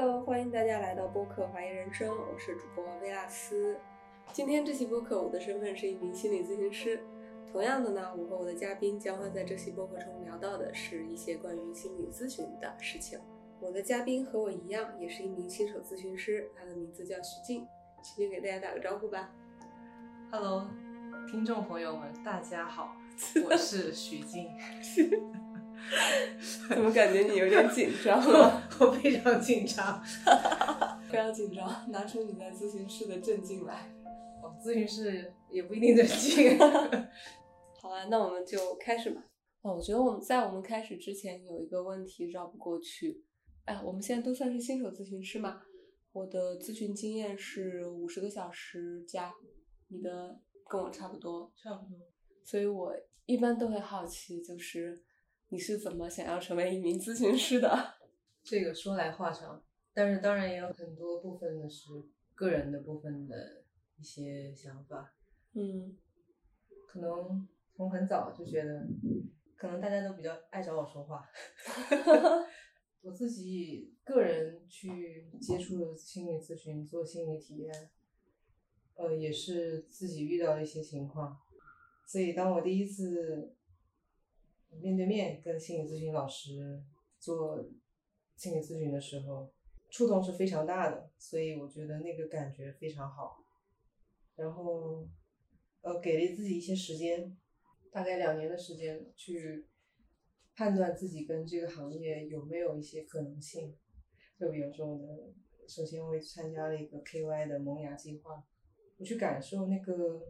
Hello，欢迎大家来到播客《怀疑人生》，我是主播薇拉斯。今天这期播客，我的身份是一名心理咨询师。同样的呢，我和我的嘉宾将会在这期播客中聊到的是一些关于心理咨询的事情。我的嘉宾和我一样，也是一名新手咨询师，他的名字叫徐静。徐静给大家打个招呼吧。Hello，听众朋友们，大家好，我是徐静。怎么感觉你有点紧张了？我非常紧张。非常紧张，拿出你在咨询室的镇静来。哦，咨询室也不一定正经。好啊，那我们就开始吧。哦，我觉得我们在我们开始之前有一个问题绕不过去。哎，我们现在都算是新手咨询师嘛？我的咨询经验是五十个小时加，你的跟我差不多，差不多。所以我一般都会好奇，就是你是怎么想要成为一名咨询师的？这个说来话长，但是当然也有很多部分的是个人的部分的一些想法。嗯可能从很早就觉得，可能大家都比较爱找我说话。我自己个人去接触心理咨询，做心理体验，呃，也是自己遇到的一些情况。所以，当我第一次面对面跟心理咨询老师做心理咨询的时候，触动是非常大的，所以我觉得那个感觉非常好。然后，呃，给了自己一些时间，大概两年的时间去判断自己跟这个行业有没有一些可能性。就比如说我的，首先我参加了一个 KY 的萌芽计划，我去感受那个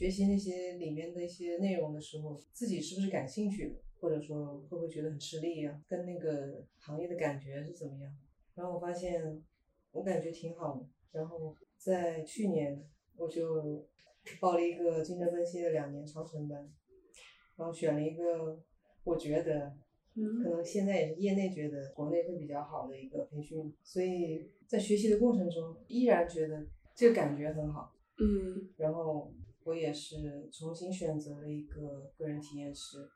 学习那些里面的一些内容的时候，自己是不是感兴趣的，或者说会不会觉得很吃力呀、跟那个行业的感觉是怎么样？然后我发现我感觉挺好的，然后在去年我就报了一个精神分析的两年长程班，然后选了一个我觉得可嗯。能现在也是业内觉得国内会比较好的一个培训，所以在学习的过程中依然觉得这个感觉很好。嗯。然后我也是重新选择了一个个人体验师，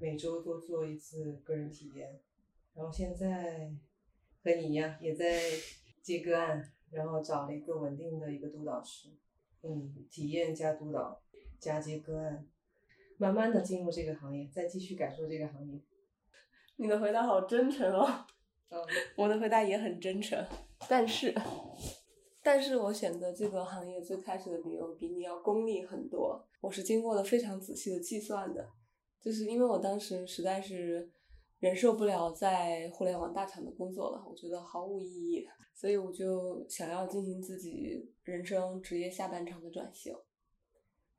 每周都做一次个人体验。然后现在和你一样，也在接个案，然后找了一个稳定的一个督导师，嗯，体验加督导加接个案，慢慢的进入这个行业，再继续感受这个行业。你的回答好真诚哦。嗯，我的回答也很真诚，但是，但是我选择这个行业最开始的理由比你要功利很多。我是经过了非常仔细的计算的，就是因为我当时实在是忍受不了在互联网大厂的工作了，我觉得毫无意义，所以我就想要进行自己人生职业下半场的转型。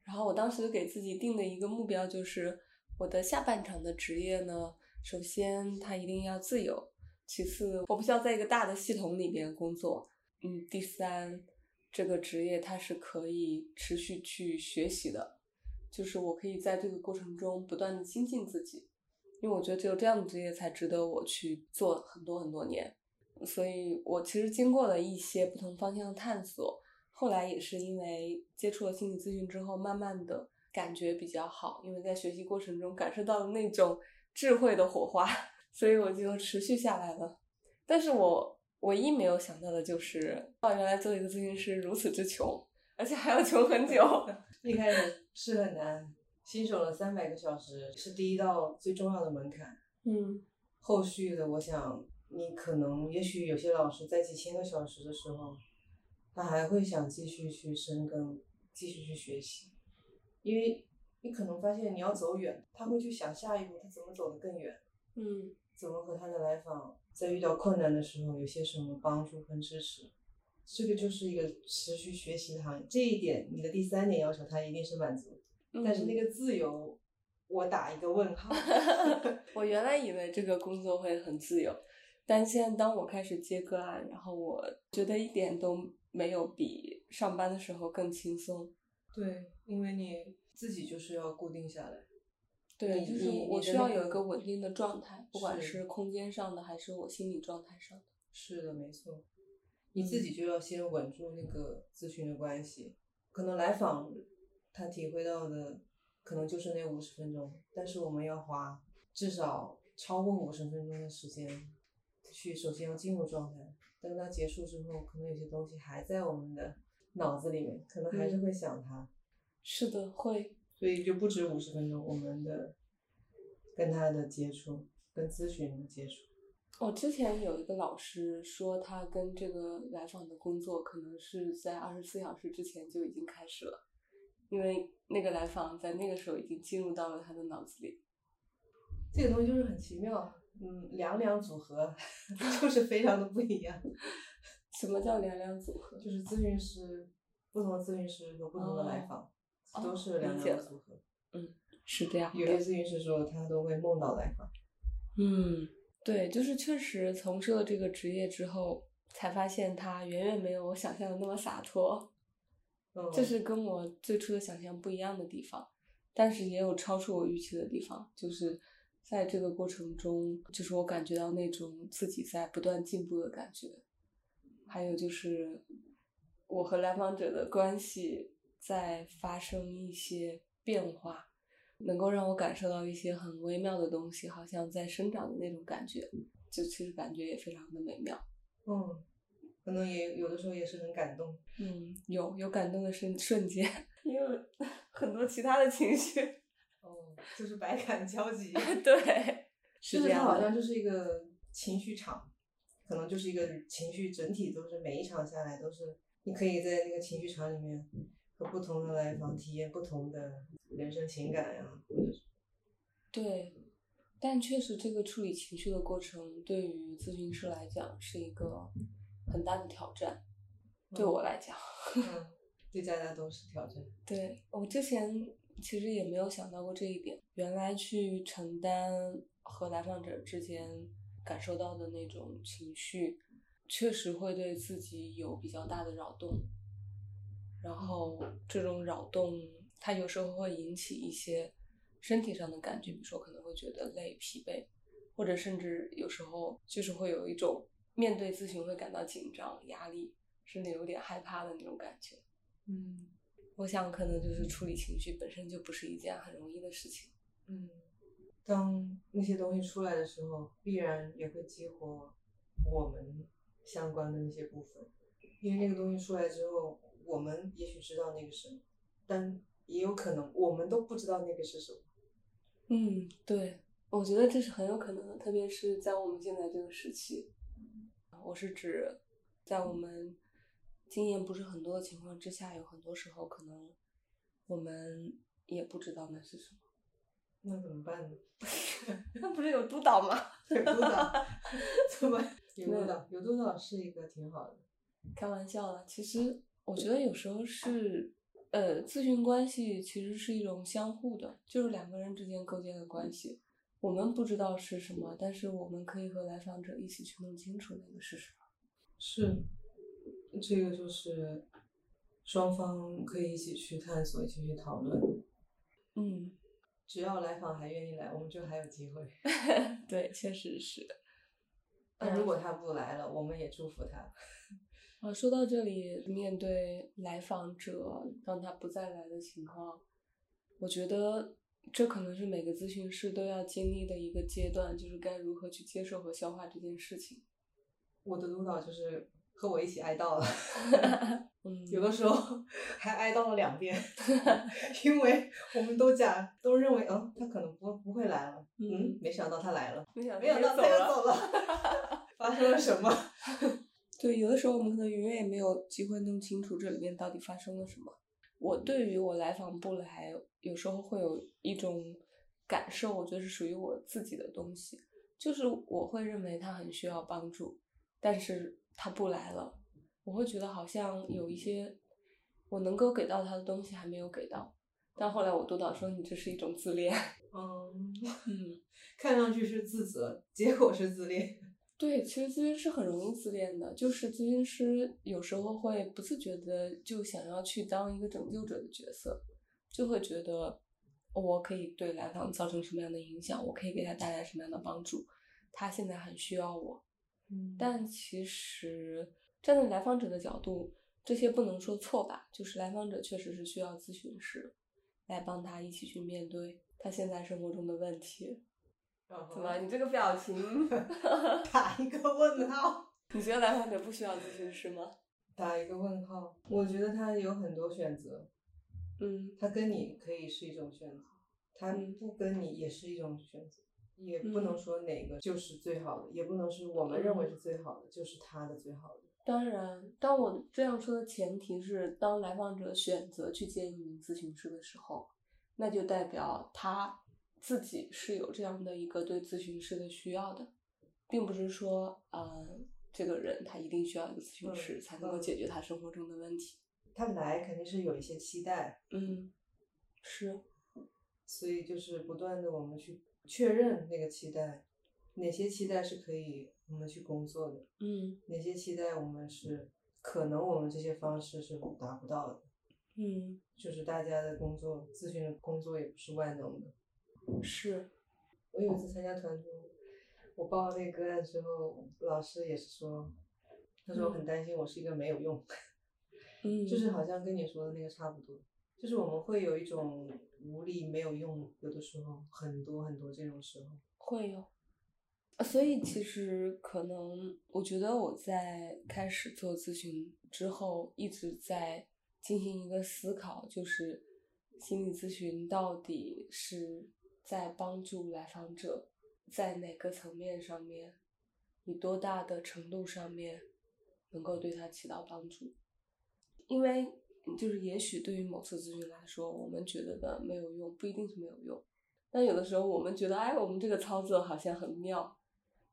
然后我当时给自己定的一个目标就是，我的下半场的职业呢，首先它一定要自由，其次我不需要在一个大的系统里边工作，嗯，第三，这个职业它是可以持续去学习的，就是我可以在这个过程中不断的精进自己，因为我觉得只有这样的职业才值得我去做很多很多年，所以我其实经过了一些不同方向的探索。后来也是因为接触了心理咨询之后，慢慢的感觉比较好，因为在学习过程中感受到了那种智慧的火花，所以我就持续下来了。但是我唯一没有想到的就是，哦，原来做一个咨询师如此之穷，而且还要穷很久。一开始是很难，新手的三百个小时是第一道最重要的门槛。嗯后续的，我想你可能，也许有些老师在几千个小时的时候，他还会想继续去深耕，继续去学习，因为你可能发现你要走远，他会去想下一步他怎么走得更远，嗯怎么和他的来访在遇到困难的时候有些什么帮助跟支持。这个就是一个持续学习的行业，这一点你的第三点要求他一定是满足，嗯但是那个自由，我打一个问号。我原来以为这个工作会很自由，但现在当我开始接个案，然后我觉得一点都没有比上班的时候更轻松。对，因为你自己就是要固定下来。对，就是我需要有一个稳定的状态，不管是是空间上的还是我心理状态上的。是的，没错。你自己就要先稳住那个咨询的关系，可能来访他体会到的可能就是那五十分钟，但是我们要花至少超过五十分钟的时间，去首先要进入状态，等它结束之后，可能有些东西还在我们的脑子里面，可能还是会想它。是的，会。所以就不止五十分钟，我们的跟他的接触，跟咨询的接触。我之前有一个老师说，他跟这个来访的工作可能是在二十四小时之前就已经开始了，因为那个来访在那个时候已经进入到了他的脑子里。这个东西就是很奇妙，嗯，两两组合 就是非常的不一样。什么叫两两组合？就是咨询师，不同的咨询师和不同的来访。都是两两组合，嗯，是这样。有些咨询师说他都会梦到来访，嗯，对，就是确实从事了这个职业之后，才发现他远远没有我想象的那么洒脱，这是跟我最初的想象不一样的地方。但是也有超出我预期的地方，就是在这个过程中，就是我感觉到那种自己在不断进步的感觉，还有就是我和来访者的关系。在发生一些变化，能够让我感受到一些很微妙的东西，好像在生长的那种感觉，就其实感觉也非常的美妙。嗯，可能也有的时候也是很感动。嗯，有有感动的瞬瞬间，也有很多其他的情绪。哦，就是百感交集。对，是这样。好像就是一个情绪场，可能就是一个情绪整体都是每一场下来都是，你可以在那个情绪场里面。和不同的来访体验不同的人生情感呀，或者是对，但确实这个处理情绪的过程对于咨询师来讲是一个很大的挑战，对我来讲，嗯，对大家都是挑战。对我之前其实也没有想到过这一点，原来去承担和来访者之间感受到的那种情绪，确实会对自己有比较大的扰动。然后这种扰动，它有时候会引起一些身体上的感觉，比如说可能会觉得累、疲惫，或者甚至有时候就是会有一种面对咨询会感到紧张、压力，甚至有点害怕的那种感觉。嗯，我想可能就是处理情绪本身就不是一件很容易的事情。嗯，当那些东西出来的时候，必然也会激活我们相关的那些部分，因为那个东西出来之后。我们也许知道那个什么，但也有可能我们都不知道那个是什么。嗯，对，我觉得这是很有可能的，特别是在我们现在这个时期。我是指，在我们经验不是很多的情况之下，有很多时候可能我们也不知道那是什么。那怎么办呢？那不是有督导吗？有督导，怎么有督导？有督导是一个挺好的。开玩笑了，其实。我觉得有时候是，呃，咨询关系其实是一种相互的，就是两个人之间构建的关系。我们不知道是什么，但是我们可以和来访者一起去弄清楚那个是什么。是，这个就是双方可以一起去探索，一起去讨论。嗯，只要来访还愿意来，我们就还有机会。对，确实是。但如果他不来了，我们也祝福他。啊，说到这里，面对来访者让他不再来的情况，我觉得这可能是每个咨询师都要经历的一个阶段，就是该如何去接受和消化这件事情。我的督导就是和我一起哀悼了，嗯，有的时候还哀悼了两遍，因为我们都讲都认为，嗯，他可能不不会来了，嗯，没想到他来了，没想到他又走了，发生了什么？对，有的时候我们可能永远也没有机会弄清楚这里面到底发生了什么。我对于我来访不来，有时候会有一种感受，我觉得是属于我自己的东西，就是我会认为他很需要帮助，但是他不来了，我会觉得好像有一些我能够给到他的东西还没有给到。但后来我督导说，你这是一种自恋。嗯嗯，看上去是自责，结果是自恋。对，其实咨询师很容易自恋的，就是咨询师有时候会不自觉的就想要去当一个拯救者的角色，就会觉得我可以对来访造成什么样的影响，我可以给他带来什么样的帮助，他现在很需要我。嗯，但其实站在来访者的角度，这些不能说错吧，就是来访者确实是需要咨询师来帮他一起去面对他现在生活中的问题。怎么？你这个表情 打一个问号？你觉得来访者不需要咨询师吗？打一个问号。我觉得他有很多选择，嗯他跟你可以是一种选择，他嗯不跟你也是一种选择，也不能说哪个就是最好的，也不能是我们认为是最好的，就是他的最好的。当然，当我这样说的前提是，当来访者选择去见一名咨询师的时候，那就代表他自己是有这样的一个对咨询师的需要的，并不是说，呃，这个人他一定需要一个咨询师嗯才能够嗯解决他生活中的问题。他来肯定是有一些期待，嗯，是，所以就是不断的我们去确认那个期待，哪些期待是可以我们去工作的，嗯哪些期待我们是可能我们这些方式是达不到的。嗯，就是大家的工作，咨询的工作也不是万能的。是，我有一次参加团综，我报那个的时候，老师也是说，他说我很担心我是一个没有用，嗯，就是好像跟你说的那个差不多，就是我们会有一种无力、没有用，有的时候很多很多这种时候。会有，呃所以其实可能，我觉得我在开始做咨询之后，一直在进行一个思考，就是心理咨询到底是在帮助来访者在哪个层面上面，以多大的程度上面能够对他起到帮助，因为就是也许对于某次咨询来说，我们觉得的没有用，不一定是没有用。但有的时候我们觉得，哎，我们这个操作好像很妙，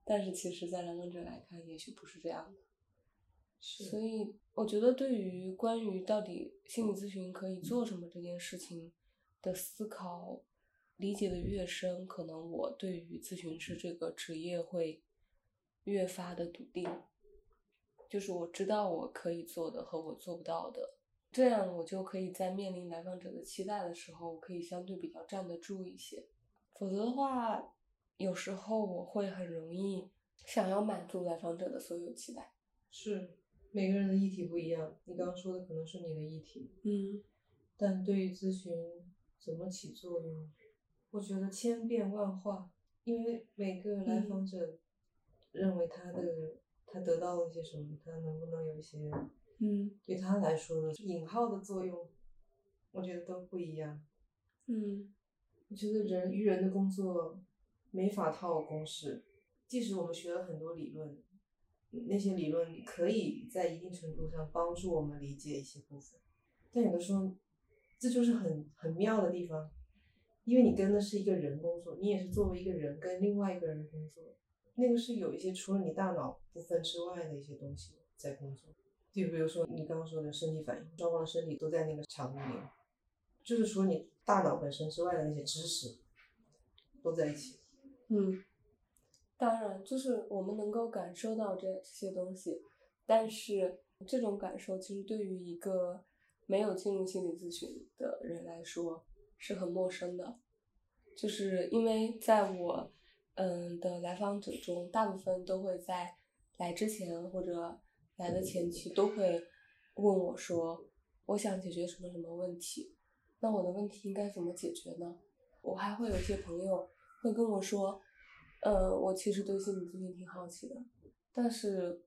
但是其实，在来访者来看，也许不是这样的。所以，我觉得对于关于到底心理咨询可以做什么这件事情的思考，理解的越深，可能我对于咨询师这个职业会越发的笃定。就是我知道我可以做的和我做不到的，这样我就可以在面临来访者的期待的时候，可以相对比较站得住一些。否则的话，有时候我会很容易想要满足来访者的所有期待。是每个人的议题不一样，你刚刚说的可能是你的议题，嗯但对于咨询怎么起作用，我觉得千变万化，因为每个来访者认为他的、他得到了一些什么，他能不能有一些嗯。对他来说的引号的作用，我觉得都不一样。嗯。我觉得人与人的工作没法套公式，即使我们学了很多理论，那些理论可以在一定程度上帮助我们理解一些部分，但有的时候这就是很很妙的地方，因为你跟的是一个人工作，你也是作为一个人跟另外一个人工作，那个是有一些除了你大脑部分之外的一些东西在工作，就比如说你刚刚说的身体反应，双方的身体都在那个场域里，就是除了你大脑本身之外的那些知识都在一起。嗯，当然，就是我们能够感受到这这些东西，但是这种感受其实对于一个没有进入心理咨询的人来说是很陌生的，就是因为在我嗯的来访者中，大部分都会在来之前或者来的前期都会问我说，我想解决什么什么问题，那我的问题应该怎么解决呢？我还会有一些朋友会跟我说，呃，我其实对心理咨询挺好奇的，但是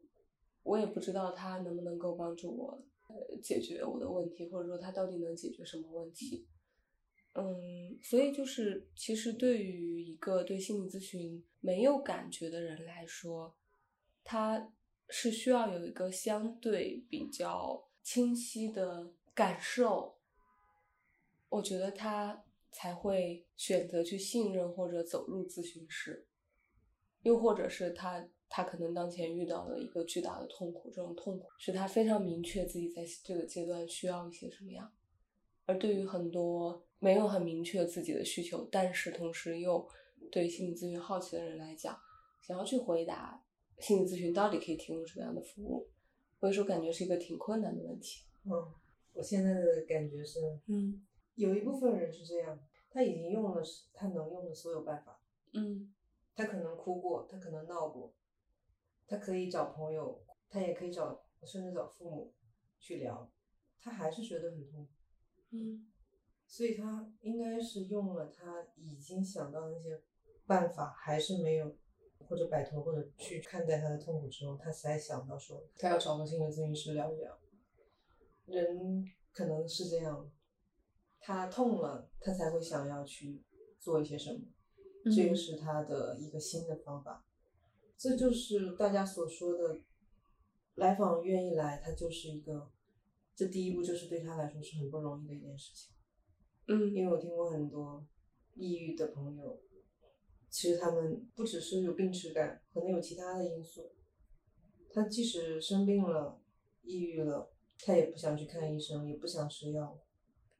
我也不知道他能不能够帮助我呃解决我的问题，或者说他到底能解决什么问题。嗯，所以就是其实对于一个对心理咨询没有感觉的人来说，他是需要有一个相对比较清晰的感受，我觉得他才会选择去信任或者走入咨询室，又或者是他他可能当前遇到了一个巨大的痛苦，这种痛苦使他非常明确自己在这个阶段需要一些什么样。而对于很多没有很明确自己的需求，但是同时又对心理咨询好奇的人来讲，想要去回答心理咨询到底可以提供什么样的服务，我有时候感觉是一个挺困难的问题。嗯，我现在的感觉是，嗯有一部分人是这样，他已经用了他能用的所有办法，嗯他可能哭过，他可能闹过，他可以找朋友，他也可以找甚至找父母去聊，他还是觉得很痛苦，嗯所以他应该是用了他已经想到的那些办法，还是没有或者摆脱或者去看待他的痛苦之后，他才想到说他要找个心理咨询师聊一聊。人可能是这样，他痛了，他才会想要去做一些什么，这个是他的一个新的方法。这就是大家所说的，来访愿意来，他就是一个，这第一步就是对他来说是很不容易的一件事情。嗯，因为我听过很多抑郁的朋友，其实他们不只是有病耻感，可能有其他的因素。他即使生病了、抑郁了，他也不想去看医生，也不想吃药。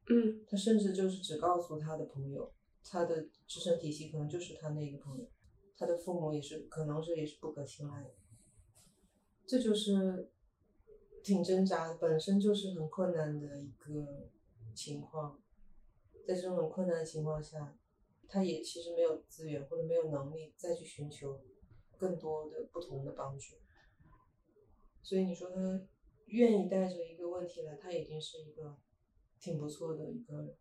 嗯，他甚至就是只告诉他的朋友，他的支撑体系可能就是他那个朋友，他的父母也是，可能是也是不可信赖的。这就是挺挣扎的，本身就是很困难的一个情况。在这种很困难的情况下，他也其实没有资源或者没有能力再去寻求更多的不同的帮助。所以你说他愿意带着一个问题来，他已经是一个挺不错的一个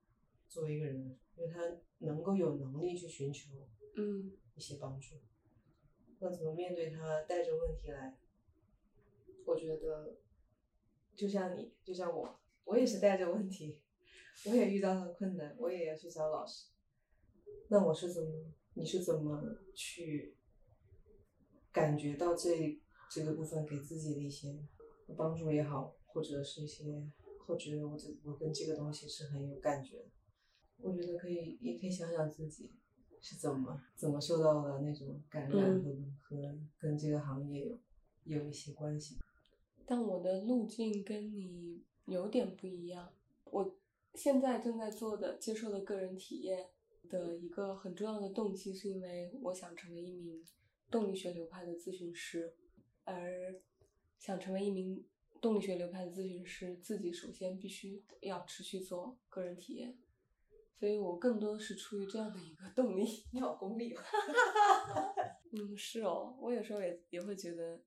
作为一个人，因为他能够有能力去寻求嗯一些帮助。那怎么面对他带着问题来？我觉得，就像你，就像我，我也是带着问题，我也遇到了困难，我也要去找老师。那我是怎么？你是怎么去感觉到这这个部分给自己的一些帮助也好，或者是一些，或觉得我这我跟这个东西是很有感觉的。我觉得可以，也可以想想自己是怎么怎么受到的那种感染和、和跟这个行业有有一些关系。但我的路径跟你有点不一样。我现在正在做的、接受的个人体验的一个很重要的动机，是因为我想成为一名动力学流派的咨询师，而想成为一名动力学流派的咨询师，自己首先必须要持续做个人体验，所以我更多的是出于这样的一个动力。你好功利哦。嗯，是哦，我有时候也也会觉得，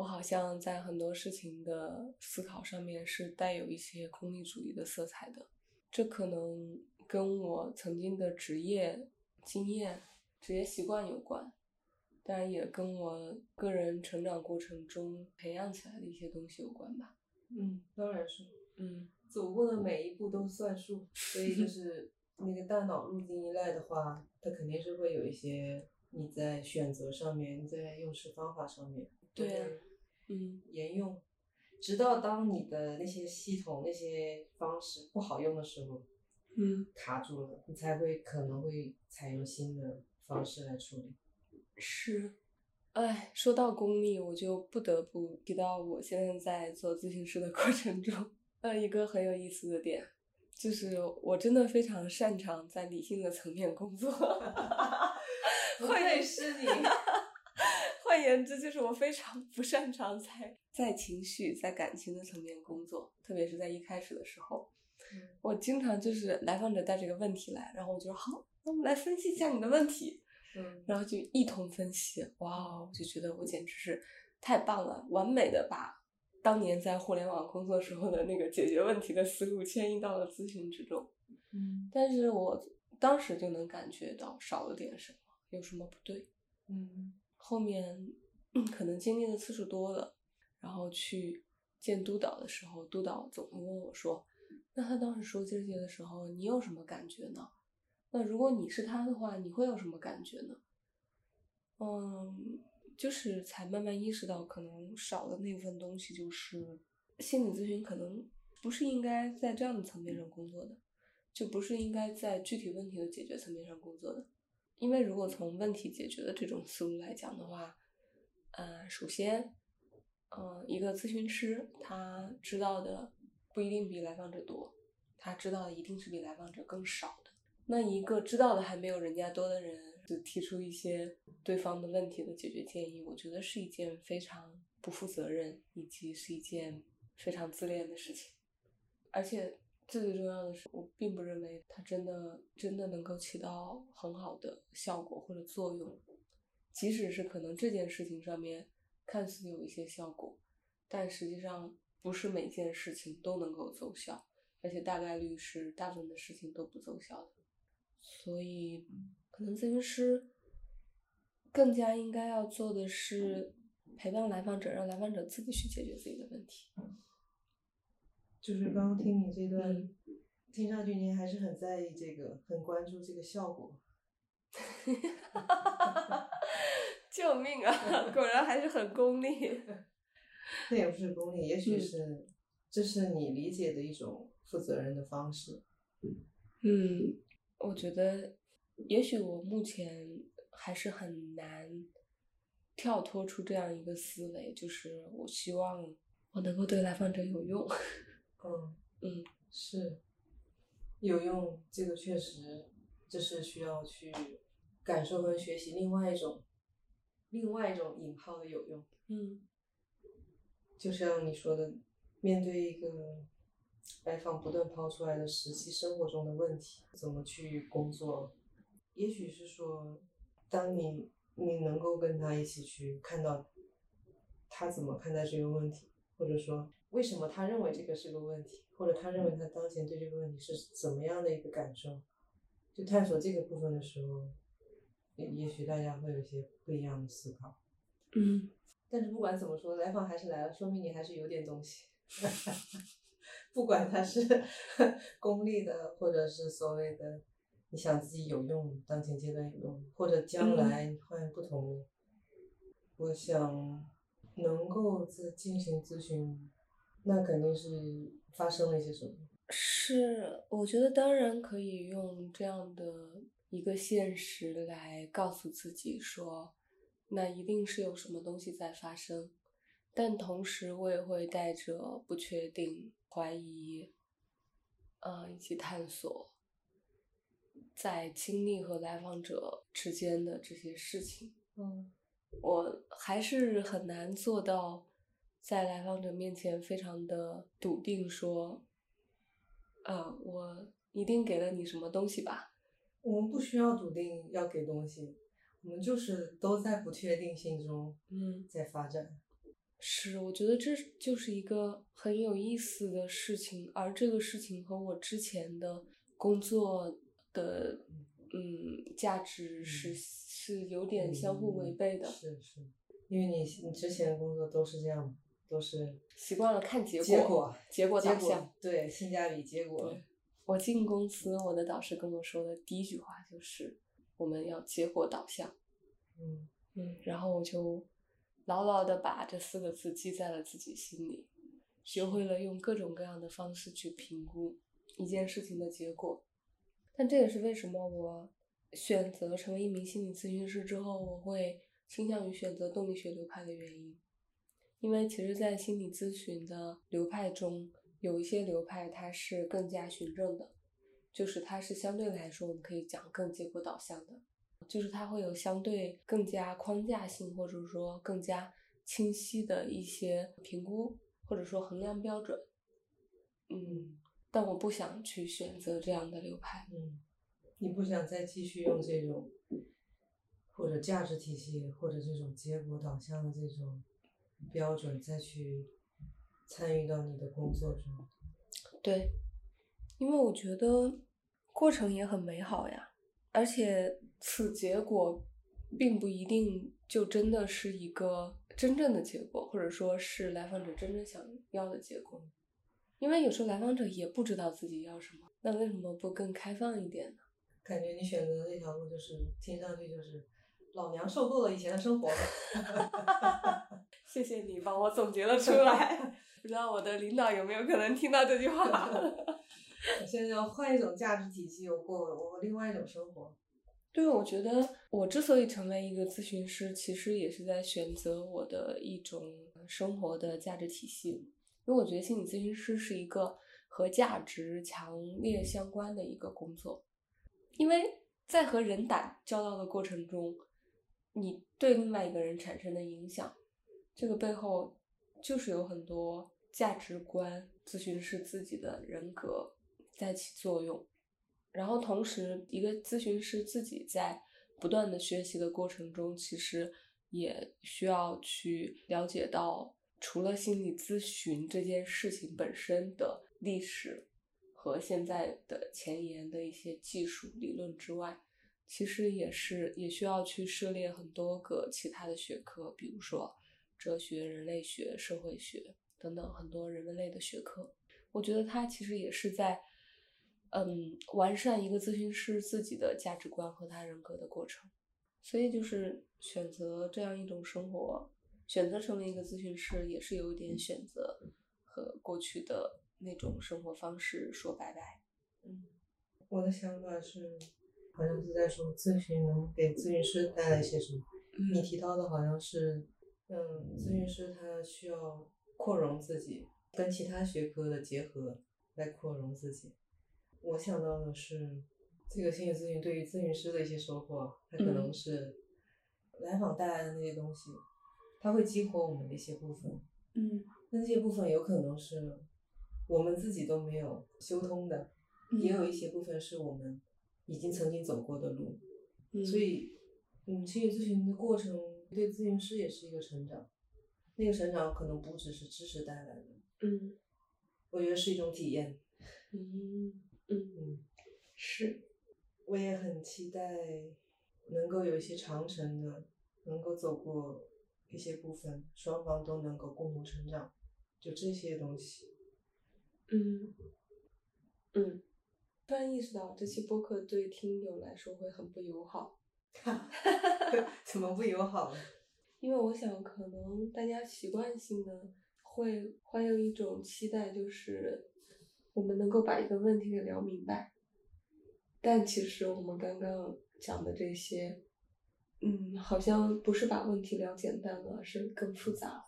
我好像在很多事情的思考上面是带有一些功利主义的色彩的。这可能跟我曾经的职业经验、职业习惯有关，当然也跟我个人成长过程中培养起来的一些东西有关吧。嗯，当然是。嗯走过的每一步都算数，所以就 是那个大脑路径依赖的话，它肯定是会有一些你在选择上面，你在用事方法上面，对嗯沿用，直到当你的那些系统、那些方式不好用的时候，嗯，卡住了，你才会可能会采用新的方式来处理。是。哎，说到功利，我就不得不提到我现在在做咨询师的过程中，呃，一个很有意思的点，就是我真的非常擅长在理性的层面工作。不愧是你，换言之，就是我非常不擅长在在情绪、在感情的层面工作，特别是在一开始的时候，嗯我经常就是来访者带着个问题来，然后我就说好，那我们来分析一下你的问题，嗯然后就一通分析，哇，哦我就觉得我简直是太棒了，完美的把当年在互联网工作时候的那个解决问题的思路迁移到了咨询之中。嗯但是我当时就能感觉到少了点什么，有什么不对。嗯后面可能经历的次数多了，然后去见督导的时候，督导总会问我说：“那他当时说这些的时候，你有什么感觉呢？那如果你是他的话，你会有什么感觉呢？”嗯，就是才慢慢意识到，可能少的那份东西就是心理咨询，可能不是应该在这样的层面上工作的，就不是应该在具体问题的解决层面上工作的。因为如果从问题解决的这种思路来讲的话，呃，首先，呃，一个咨询师他知道的不一定比来访者多，他知道的一定是比来访者更少的。那一个知道的还没有人家多的人，就提出一些对方的问题的解决建议，我觉得是一件非常不负责任，以及是一件非常自恋的事情。而且最最重要的是，我并不认为它真的真的能够起到很好的效果或者作用。即使是可能这件事情上面看似有一些效果，但实际上不是每件事情都能够奏效，而且大概率是大部分的事情都不奏效的。所以，可能咨询师更加应该要做的是陪伴来访者，让来访者自己去解决自己的问题。就是刚刚听你这段，嗯听上去您还是很在意这个，很关注这个效果。救命啊！果然还是很功利。那也不是功利，也许嗯是、这是你理解的一种负责任的方式。嗯，我觉得也许我目前还是很难跳脱出这样一个思维，就是我希望我能够对来访者有用。嗯嗯，是有用，这个确实这是需要去感受和学习另外一种另外一种引号的有用。嗯就像你说的，面对一个来访不断抛出来的实际生活中的问题，怎么去工作？也许是说，当你你能够跟他一起去看到他怎么看待这个问题，或者说为什么他认为这个是个问题，或者他认为他当前对这个问题是怎么样的一个感受，就探索这个部分的时候，也也许大家会有一些不一样的思考。嗯。但是不管怎么说，来访还是来了，说明你还是有点东西。不管他是 功利的，或者是所谓的你想自己有用，当前阶段有用，或者将来换不同的，我想能够在进行咨询，那肯定是发生了一些什么。是，我觉得当然可以用这样的一个现实来告诉自己说，那一定是有什么东西在发生，但同时我也会带着不确定、怀疑，呃，以及探索，在经历和来访者之间的这些事情。嗯我还是很难做到在来访者面前非常的笃定说，呃，我一定给了你什么东西吧？我们不需要笃定要给东西，我们就是都在不确定性中嗯，在发展。是，我觉得这就是一个很有意思的事情，而这个事情和我之前的工作的嗯价值是是有点相互违背的。是是，因为你你之前的工作都是这样，都是习惯了看结果，结果导向。对性价比结果，我进公司，我的导师跟我说的第一句话就是我们要结果导向。嗯嗯，然后我就牢牢的把这四个字记在了自己心里，学会了用各种各样的方式去评估一件事情的结果。但这也是为什么我选择成为一名心理咨询师之后，我会倾向于选择动力学流派的原因。因为其实，在心理咨询的流派中，有一些流派它是更加循证的，就是它是相对来说我们可以讲更结果导向的。就是它会有相对更加框架性，或者说更加清晰的一些评估，或者说衡量标准。嗯，但我不想去选择这样的流派。嗯，你不想再继续用这种或者价值体系或者这种结果导向的这种标准再去参与到你的工作中。对，因为我觉得过程也很美好呀，而且此结果并不一定就真的是一个真正的结果，或者说是来访者真正想要的结果。因为有时候来访者也不知道自己要什么，那为什么不更开放一点呢？感觉你选择的这条路就是听上去就是老娘受够了以前的生活了。谢谢你帮我总结了出来，不知道我的领导有没有可能听到这句话？我现在要换一种价值体系，我过我另外一种生活。对，我觉得我之所以成为一个咨询师，其实也是在选择我的一种生活的价值体系。因为我觉得心理咨询师是一个和价值强烈相关的一个工作，因为在和人打交道的过程中，你对另外一个人产生的影响，这个背后就是有很多价值观、咨询师自己的人格在起作用。然后同时，一个咨询师自己在不断的学习的过程中，其实也需要去了解到，除了心理咨询这件事情本身的历史和现在的前沿的一些技术理论之外，其实也是也需要去涉猎很多个其他的学科，比如说哲学、人类学、社会学等等很多人文类的学科。我觉得他其实也是在，嗯，完善一个咨询师自己的价值观和他人格的过程。所以就是选择这样一种生活，选择成为一个咨询师，也是有一点选择和过去的那种生活方式说拜拜。嗯，我的想法是，好像是在说咨询能给咨询师带来一些什么。你提到的好像是，嗯，咨询师他需要扩容自己。跟其他学科的结合来扩容自己，我想到的是，这个心理咨询对于咨询师的一些收获，它可能是来访带来的那些东西，它会激活我们的一些部分，嗯，那这些部分有可能是我们自己都没有修通的，也有一些部分是我们已经曾经走过的路，所以，嗯，心理咨询的过程对咨询师也是一个成长，那个成长可能不只是知识带来的。嗯，我觉得是一种体验。嗯嗯嗯，是。我也很期待能够有一些长程的，能够走过一些部分，双方都能够共同成长，就这些东西。嗯嗯，突然意识到这期播客对听友来说会很不友好。怎么不友好呢？因为我想，可能大家习惯性的。会怀有一种期待，就是我们能够把一个问题给聊明白。但其实我们刚刚讲的这些，嗯，好像不是把问题聊简单了，而是更复杂。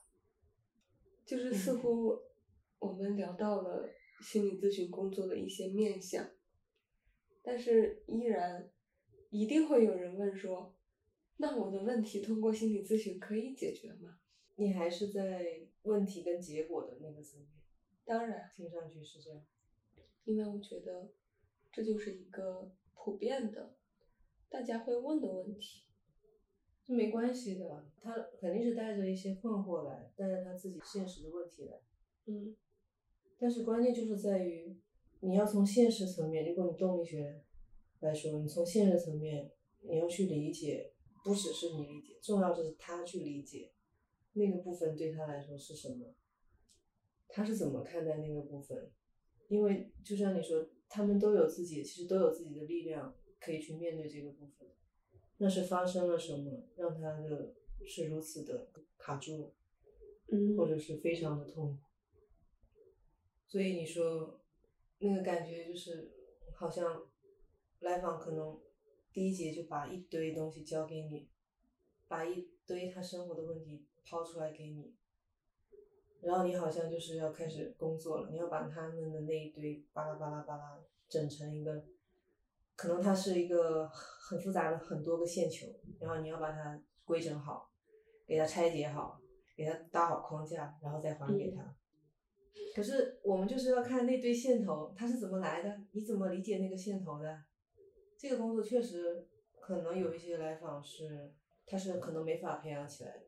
就是似乎我们聊到了心理咨询工作的一些面向，但是依然一定会有人问说：“那我的问题通过心理咨询可以解决吗？”你还是在问题跟结果的那个层面，当然，听上去是这样，因为我觉得这就是一个普遍的，大家会问的问题，这没关系的，他肯定是带着一些困惑来，带着他自己现实的问题来，嗯，但是关键就是在于你要从现实层面，如果你动力学来说，你从现实层面你要去理解，不只是你理解，重要的是他去理解。那个部分对他来说是什么？他是怎么看待那个部分？因为就像你说，他们都有自己，其实都有自己的力量可以去面对这个部分。那是发生了什么，让他的是如此的卡住，嗯，或者是非常的痛苦。所以你说那个感觉就是，好像来访可能第一节就把一堆东西交给你，把一堆他生活的问题。抛出来给你，然后你好像就是要开始工作了，你要把他们的那一堆巴拉巴拉巴拉整成一个，可能它是一个很复杂的很多个线球，然后你要把它规整好，给它拆解好，给它搭好框架，然后再还给他。可是我们就是要看那堆线头它是怎么来的，你怎么理解那个线头的？这个工作确实可能有一些来访是，他是可能没法培养起来的。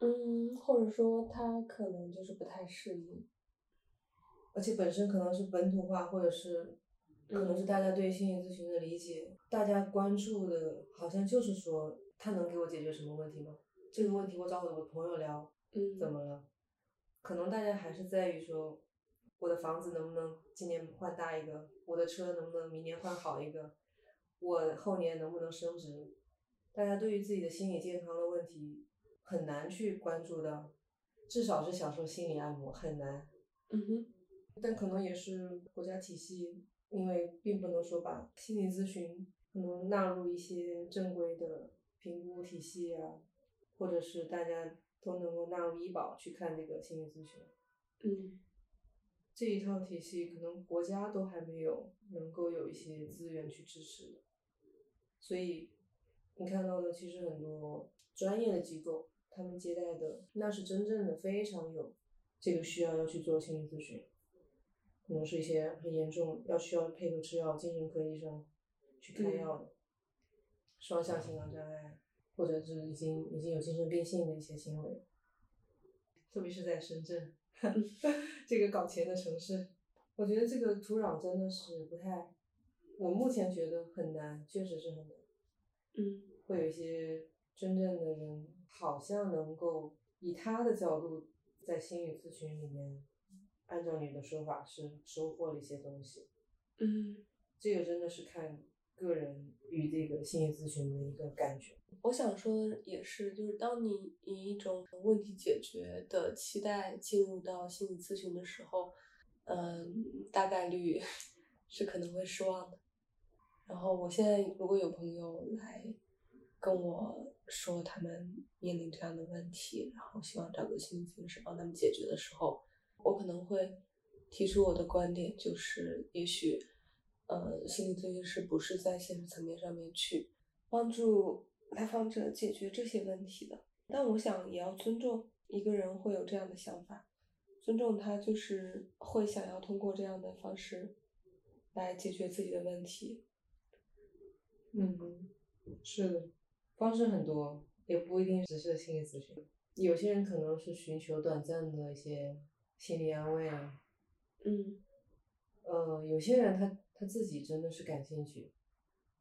嗯，或者说他可能就是不太适应，而且本身可能是本土化，或者是可能是大家对心理咨询的理解，大家关注的好像就是说他能给我解决什么问题吗？这个问题我找我的朋友聊，嗯，怎么了？可能大家还是在于说我的房子能不能今年换大一个，我的车能不能明年换好一个，我后年能不能升职？大家对于自己的心理健康的问题。很难去关注到，至少是享受心理按摩很难。嗯哼，但可能也是国家体系，因为并不能说把心理咨询可能纳入一些正规的评估体系啊，或者是大家都能够纳入医保去看这个心理咨询。嗯，这一套体系可能国家都还没有能够有一些资源去支持，所以你看到的其实很多专业的机构。他们接待的那是真正的非常有这个需要要去做心理咨询，可能是一些很严重要需要配合吃药精神科医生去开药的双向情感障碍，或者是已经已经有精神病性的一些行为，特别是在深圳 这个搞钱的城市，我觉得这个土壤真的是不太，我目前觉得很难，确实是很难。嗯会有一些真正的人，好像能够以他的角度，在心理咨询里面，按照你的说法是收获了一些东西。嗯，这个真的是看个人与这个心理咨询的一个感觉。我想说的也是，就是当你以一种问题解决的期待进入到心理咨询的时候，嗯，大概率 是可能会失望的。然后我现在如果有朋友来跟我说他们面临这样的问题，然后希望找个心理咨询师帮他们解决的时候，我可能会提出我的观点，就是也许，呃，心理咨询师不是在现实层面上面去帮助来访者解决这些问题的。但我想也要尊重一个人会有这样的想法，尊重他就是会想要通过这样的方式来解决自己的问题。嗯，是的，方式很多，也不一定只是心理咨询。有些人可能是寻求短暂的一些心理安慰啊，嗯呃，有些人他他自己真的是感兴趣，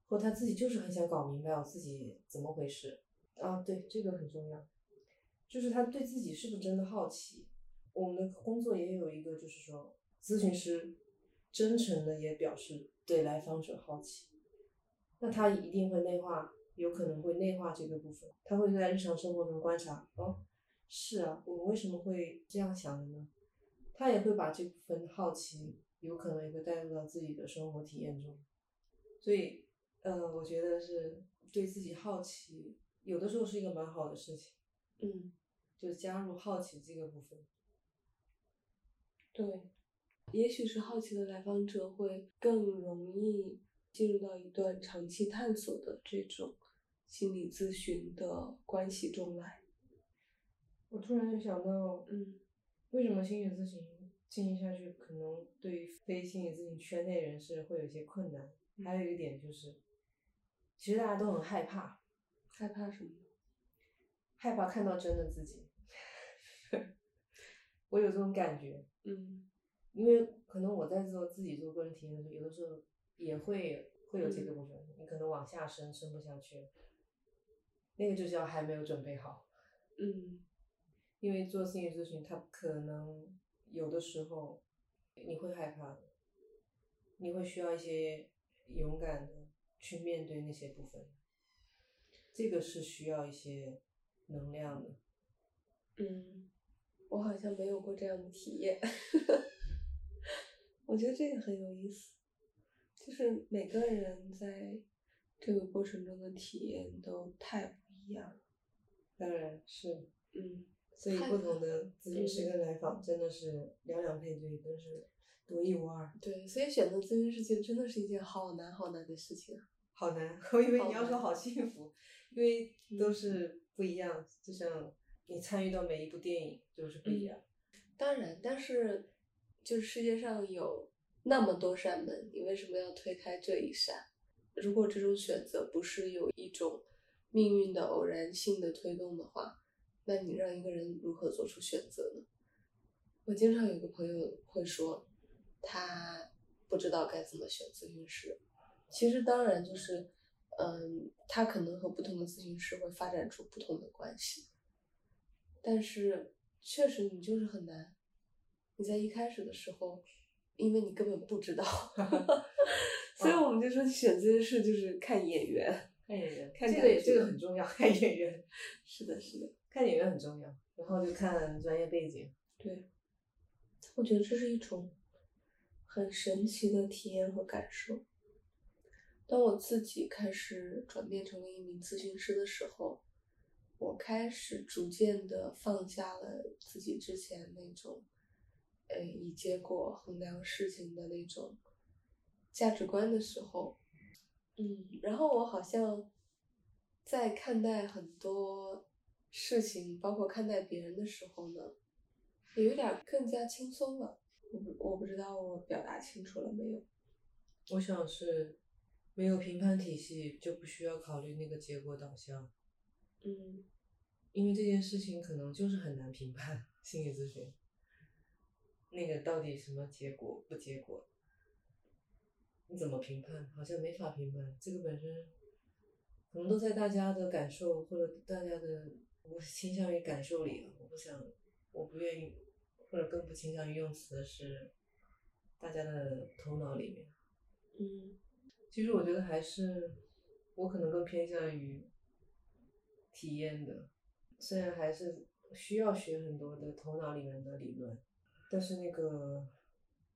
或他自己就是很想搞明白我自己怎么回事啊。对，这个很重要，就是他对自己是不是真的好奇。我们的工作也有一个，就是说，咨询师真诚的也表示对来访者好奇，那他一定会内化，有可能会内化这个部分，他会在日常生活中观察，哦，是啊，我们为什么会这样想的呢？他也会把这部分好奇，有可能也会带入到自己的生活体验中。所以，呃，我觉得是对自己好奇，有的时候是一个蛮好的事情，嗯，就加入好奇这个部分。对，也许是好奇的来访者会更容易进入到一段长期探索的这种心理咨询的关系中来。我突然就想到，嗯为什么心理咨询进行下去，可能对于非心理咨询圈内人士会有一些困难？还有一点就是，其实大家都很害怕，害怕什么？害怕看到真的自己。我有这种感觉，嗯因为可能我在做自己做个人体验的时候，有的时候也会会有这个部分，你可能往下伸，伸不下去，那个就叫还没有准备好。嗯因为做心理咨询，他可能有的时候你会害怕，你会需要一些勇敢的去面对那些部分，这个是需要一些能量的。嗯，我好像没有过这样的体验。我觉得这个很有意思，就是每个人在这个过程中的体验都太不一样了。当然是，嗯，所以不同的咨询师跟来访真的是两两配对，真是独一无二。对，所以选择咨询师其实真的是一件好难好难的事情啊。好难，我以为你要说好幸福，因为都是不一样，就像你参与到每一部电影都是不一样。当然，但是就是世界上有那么多扇门，你为什么要推开这一扇？如果这种选择不是有一种命运的偶然性的推动的话，那你让一个人如何做出选择呢？我经常有个朋友会说，他不知道该怎么选咨询师。其实当然就是，嗯，他可能和不同的咨询师会发展出不同的关系，但是确实你就是很难。你在一开始的时候，因为你根本不知道，所以我们就说选咨询师就是看眼缘。看眼缘，看这个也这个很重要，看眼缘，是的，是的，看眼缘很重要，然后就看专业背景。对，我觉得这是一种很神奇的体验和感受。当我自己开始转变成了一名咨询师的时候，我开始逐渐的放下了自己之前那种，呃，以结果衡量事情的那种价值观的时候，嗯，然后我好像在看待很多事情，包括看待别人的时候呢，也有点更加轻松了。我不我不知道我表达清楚了没有？我想是没有评判体系，就不需要考虑那个结果导向，嗯因为这件事情可能就是很难评判。心理咨询，那个到底什么结果不结果，你怎么评判？好像没法评判。这个本身可能都在大家的感受或者大家的，我倾向于感受里，我不想，我不愿意，或者更不倾向于用词是大家的头脑里面。嗯其实我觉得还是我可能更偏向于体验的，虽然还是需要学很多的头脑里面的理论，但是那个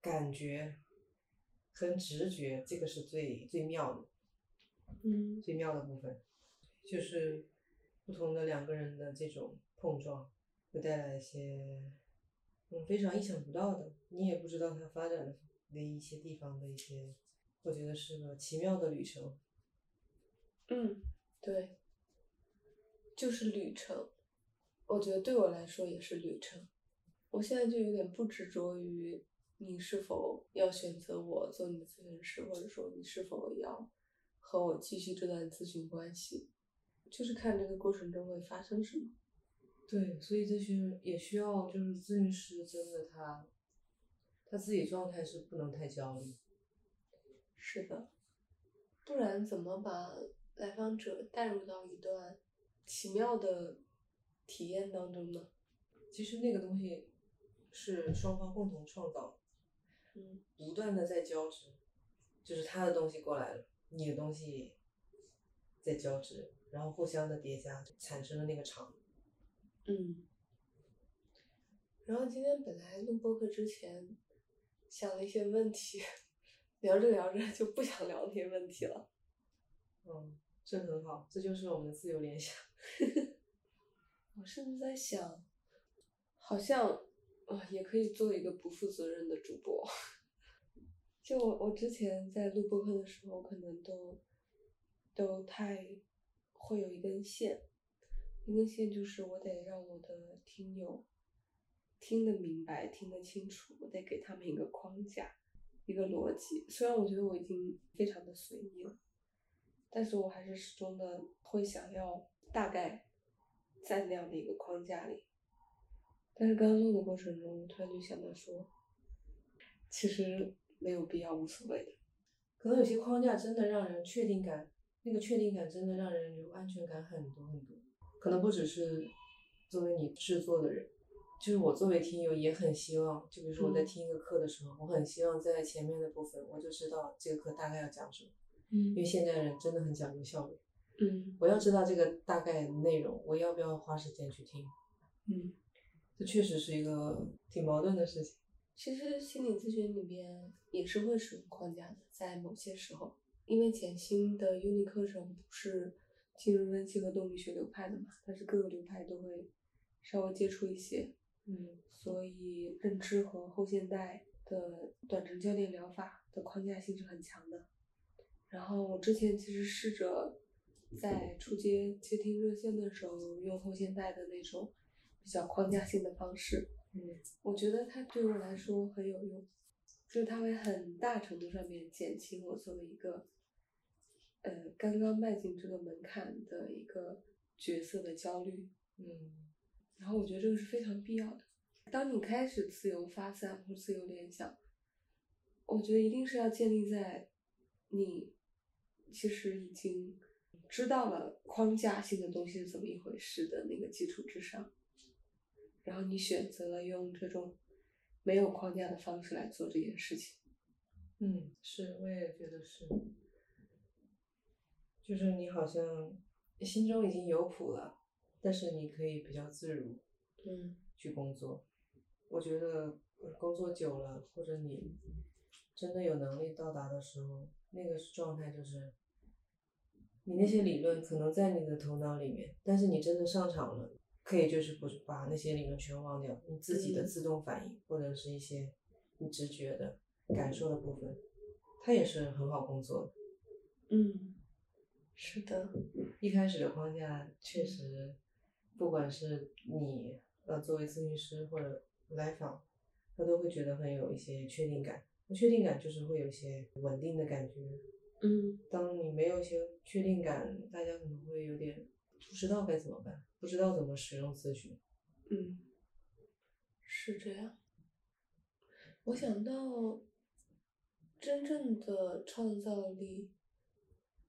感觉跟直觉，这个是最最妙的。嗯最妙的部分，就是不同的两个人的这种碰撞，会带来一些嗯非常意想不到的，你也不知道它发展的的一些地方的一些，我觉得是个奇妙的旅程。嗯，对，就是旅程。我觉得对我来说也是旅程。我现在就有点不执着于你是否要选择我做你的咨询师，或者说你是否要和我继续这段咨询关系，就是看这个过程中会发生什么。对，所以这些也需要就是咨询师真的他他自己状态是不能太焦虑。是的，不然怎么把来访者带入到一段奇妙的体验当中呢？其实那个东西是双方共同创造。嗯不断的在交织，就是他的东西过来了，你的东西在交织，然后互相的叠加，产生了那个场。嗯。然后今天本来录播客之前想了一些问题，聊着聊着就不想聊那些问题了。嗯，这很好，这就是我们的自由联想。我甚至在想，好像啊、也可以做一个不负责任的主播。就我我之前在录播客的时候，可能都都太会有一根线，一根线就是我得让我的听友听得明白、听得清楚，我得给他们一个框架、一个逻辑。虽然我觉得我已经非常的随意了，但是我还是始终的会想要大概在那样的一个框架里。但是刚刚录的过程中，突然就想到说，其实没有必要，无所谓的。可能有些框架真的让人确定感，那个确定感真的让人有安全感很多很多。可能不只是作为你制作的人，就是我作为听友也很希望，就比如说我在嗯听一个课的时候，我很希望在前面的部分我就知道这个课大概要讲什么，嗯因为嗯现在人真的很讲究效率。嗯我要知道这个大概内容，我要不要花时间去听？嗯。这确实是一个挺矛盾的事情。其实心理咨询里面也是会使用框架的，在某些时候，因为简心的 Uni 课程不是精神分析和动力学流派的嘛，它是各个流派都会稍微接触一些，嗯所以认知和后现代的短程教练疗法的框架性是很强的。然后我之前其实试着在出接接听热线的时候，用后现代的那种比较框架性的方式，嗯我觉得它对我来说很有用，就是它会很大程度上面减轻我作为一个，呃，刚刚迈进这个门槛的一个角色的焦虑。嗯然后我觉得这个是非常必要的。当你开始自由发散或自由联想，我觉得一定是要建立在你其实已经知道了框架性的东西是怎么一回事的那个基础之上，然后你选择了用这种没有框架的方式来做这件事情。嗯，是，我也觉得是。就是你好像心中已经有谱了，但是你可以比较自如嗯去工作。我觉得呃工作久了，或者你真的有能力到达的时候，那个状态就是，你那些理论可能在你的头脑里面，但是你真的上场了，可以就是不把那些理论全忘掉，你自己的嗯自动反应、或者是一些你直觉的感受的部分，它也是很好工作的。嗯，是的，一开始的框架确实，不管是你呃作为咨询师或者来访，他都会觉得很有一些确定感。那确定感就是会有一些稳定的感觉。嗯当你没有一些确定感，大家可能会有点不知道该怎么办，不知道怎么使用咨询。嗯，是这样。我想到，真正的创造力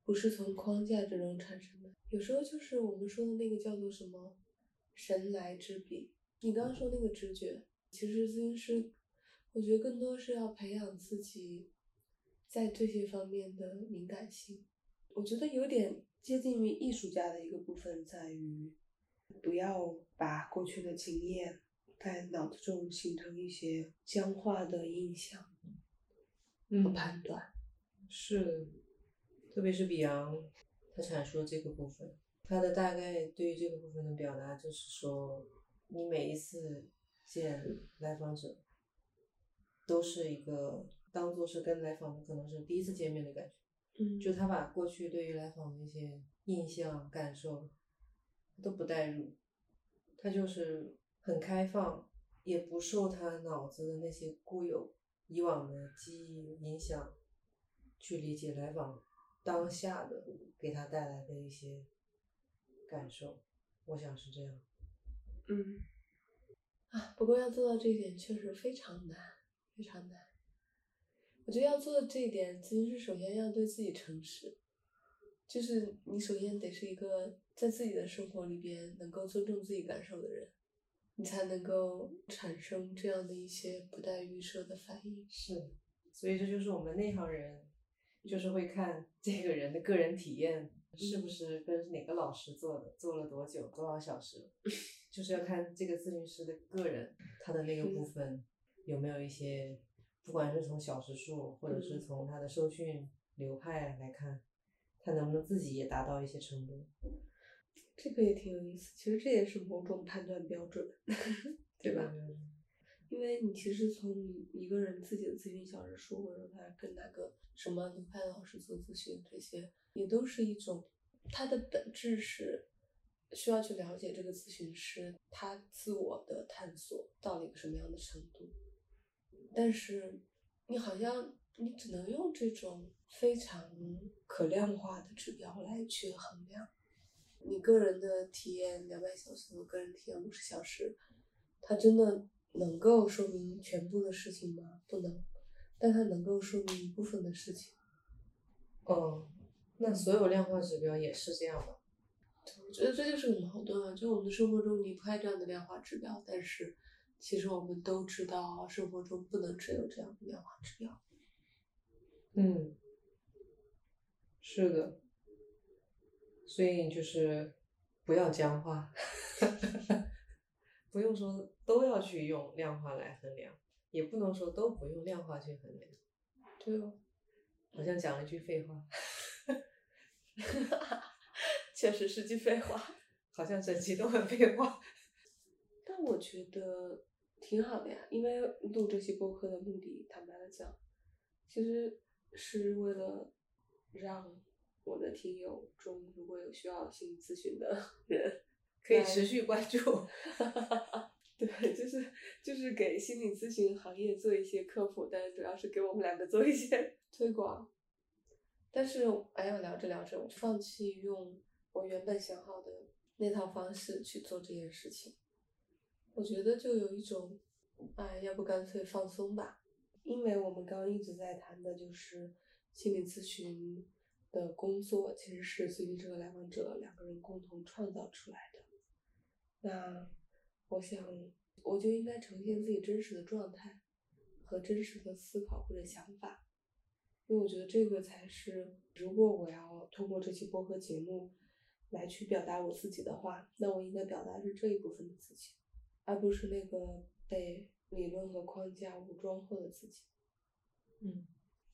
不是从框架之中产生的。有时候就是我们说的那个叫做什么“神来之笔”。你刚刚说那个直觉，其实咨询师，我觉得更多是要培养自己在这些方面的敏感性。我觉得有点接近于艺术家的一个部分，在于不要把过去的经验在脑子中形成一些僵化的印象和判断。是，特别是比昂他阐述的这个部分，他的大概对于这个部分的表达就是说，你每一次见来访者，都是一个当做是跟来访的可能是第一次见面的感觉。嗯，就他把过去对于来访的一些印象、感受都不带入，他就是很开放，也不受他脑子的那些固有以往的记忆影响，去理解来访当下的给他带来的一些感受。我想是这样。嗯，啊，不过要做到这一点确实非常难，非常难。我觉得要做的这一点，咨询师首先要对自己诚实，就是你首先得是一个在自己的生活里边能够尊重自己感受的人，你才能够产生这样的一些不带预设的反应。是，所以这就是我们内行人，就是会看这个人的个人体验是不是跟哪个老师做的，做了多久，多少小时，就是要看这个咨询师的个人他的那个部分有没有一些。不管是从小时数，或者是从他的受训流派来看，他能不能自己也达到一些程度，这个也挺有意思。其实这也是某种判断标准，对吧？因为你其实从一个人自己的咨询小时数，或者他跟哪个什么流派的老师做咨询，这些也都是一种，它的本质是需要去了解这个咨询师他自我的探索到了一个什么样的程度。但是，你好像你只能用这种非常可量化的指标来去衡量你个人的体验两百小时和个人体验五十小时，它真的能够说明全部的事情吗？不能，但它能够说明一部分的事情。哦，那所有量化指标也是这样的？我觉得这就是个矛盾啊！就我们的生活中离不开这样的量化指标，但是。其实我们都知道，生活中不能只有这样的量化指标。嗯，是的，所以就是不要僵化，不用说都要去用量化来衡量，也不能说都不用量化去衡量。对哦，好像讲了一句废话，确实是句废话，好像整期都很废话。但我觉得。挺好的呀，因为录这期播客的目的，坦白的讲，其实是为了让我的听友中如果有需要心理咨询的 人，可以持续关注。对，就是就是给心理咨询行业做一些科普，但是主要是给我们两个做一些 推广。但是，哎呀，聊着聊着，我放弃用我原本想好的那套方式去做这件事情。我觉得就有一种，哎，要不干脆放松吧，因为我们刚一直在谈的就是心理咨询的工作，其实是咨询师和来访者两个人共同创造出来的。那我想，我就应该呈现自己真实的状态和真实的思考或者想法，因为我觉得这个才是，如果我要通过这期播客节目来去表达我自己的话，那我应该表达是这一部分的自己。而不是那个被理论和框架武装后的自己。嗯，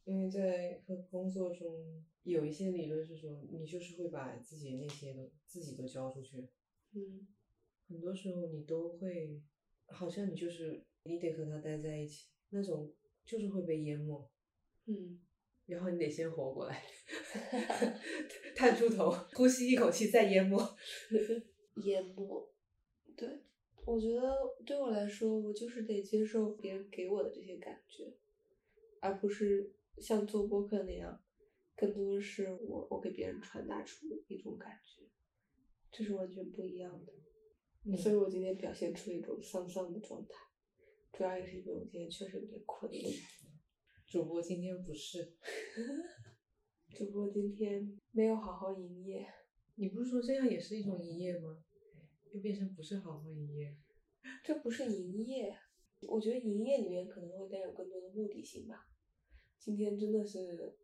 因为在和工作中有一些理论是说，你就是会把自己那些都自己都交出去。嗯，很多时候你都会，好像你就是你得和他待在一起，那种就是会被淹没。嗯，然后你得先活过来，探出头，呼吸一口气，再淹没。淹没，对。我觉得对我来说，我就是得接受别人给我的这些感觉，而不是像做播客那样，更多的是我我给别人传达出一种感觉，这是完全不一样的。所以我今天表现出一种丧丧的状态，主要也是因为我今天确实有点困。主播今天不是，只不过今天没有好好营业。你不是说这样也是一种营业吗？又变成不是好好营业。这不是营业，我觉得营业里面可能会带有更多的目的性吧。今天真的是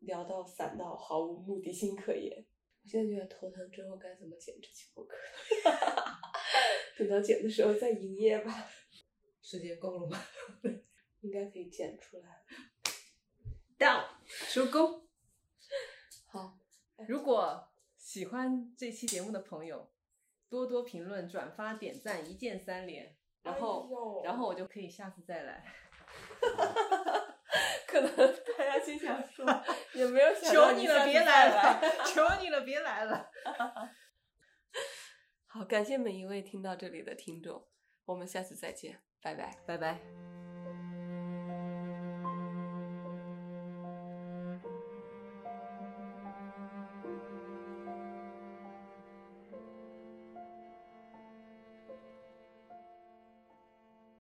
聊到散到毫无目的性可言。我现在觉得头疼，之后该怎么剪这期播客？等到剪的时候再营业吧。时间够了吗？应该可以剪出来。到收工。好，如果喜欢这期节目的朋友，多多评论、转发、点赞，一键三连，然后，然后我就可以下次再来。可能大家心想说，也没有想 求你了，别来了，求你了，别来了。好，感谢每一位听到这里的听众，我们下次再见，拜拜，拜拜。